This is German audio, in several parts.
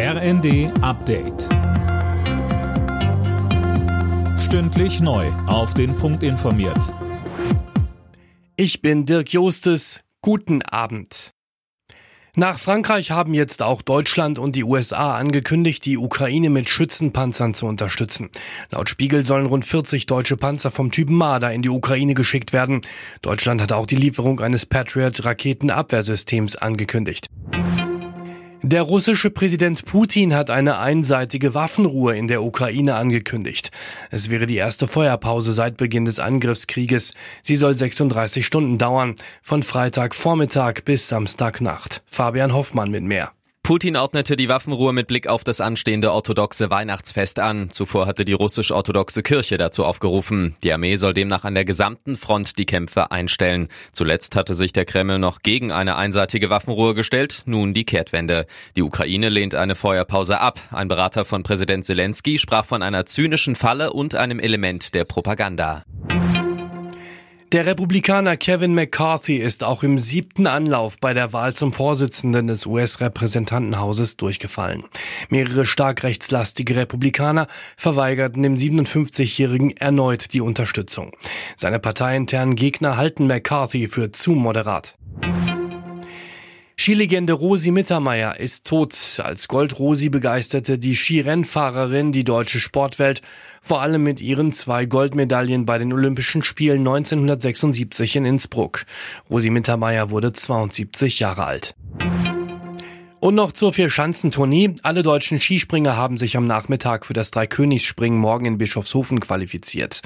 RND Update. Stündlich neu. Auf den Punkt informiert. Ich bin Dirk Jostes. Guten Abend. Nach Frankreich haben jetzt auch Deutschland und die USA angekündigt, die Ukraine mit Schützenpanzern zu unterstützen. Laut Spiegel sollen rund 40 deutsche Panzer vom Typ Marder in die Ukraine geschickt werden. Deutschland hat auch die Lieferung eines Patriot-Raketenabwehrsystems angekündigt. Der russische Präsident Putin hat eine einseitige Waffenruhe in der Ukraine angekündigt. Es wäre die erste Feuerpause seit Beginn des Angriffskrieges. Sie soll 36 Stunden dauern, von Freitagvormittag bis Samstagnacht. Fabian Hoffmann mit mehr. Putin ordnete die Waffenruhe mit Blick auf das anstehende orthodoxe Weihnachtsfest an. Zuvor hatte die russisch-orthodoxe Kirche dazu aufgerufen. Die Armee soll demnach an der gesamten Front die Kämpfe einstellen. Zuletzt hatte sich der Kreml noch gegen eine einseitige Waffenruhe gestellt, nun die Kehrtwende. Die Ukraine lehnt eine Feuerpause ab. Ein Berater von Präsident Zelensky sprach von einer zynischen Falle und einem Element der Propaganda. Der Republikaner Kevin McCarthy ist auch im siebten Anlauf bei der Wahl zum Vorsitzenden des US-Repräsentantenhauses durchgefallen. Mehrere stark rechtslastige Republikaner verweigerten dem 57-Jährigen erneut die Unterstützung. Seine parteiinternen Gegner halten McCarthy für zu moderat. Skilegende Rosi Mittermeier ist tot. Als Goldrosi begeisterte die Skirennfahrerin die deutsche Sportwelt, vor allem mit ihren zwei Goldmedaillen bei den Olympischen Spielen 1976 in Innsbruck. Rosi Mittermeier wurde 72 Jahre alt. Und noch zur Vierschanzentournee. Alle deutschen Skispringer haben sich am Nachmittag für das Dreikönigsspringen morgen in Bischofshofen qualifiziert.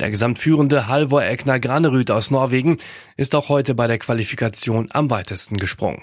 Der gesamtführende Halvor Egner Granerüth aus Norwegen ist auch heute bei der Qualifikation am weitesten gesprungen.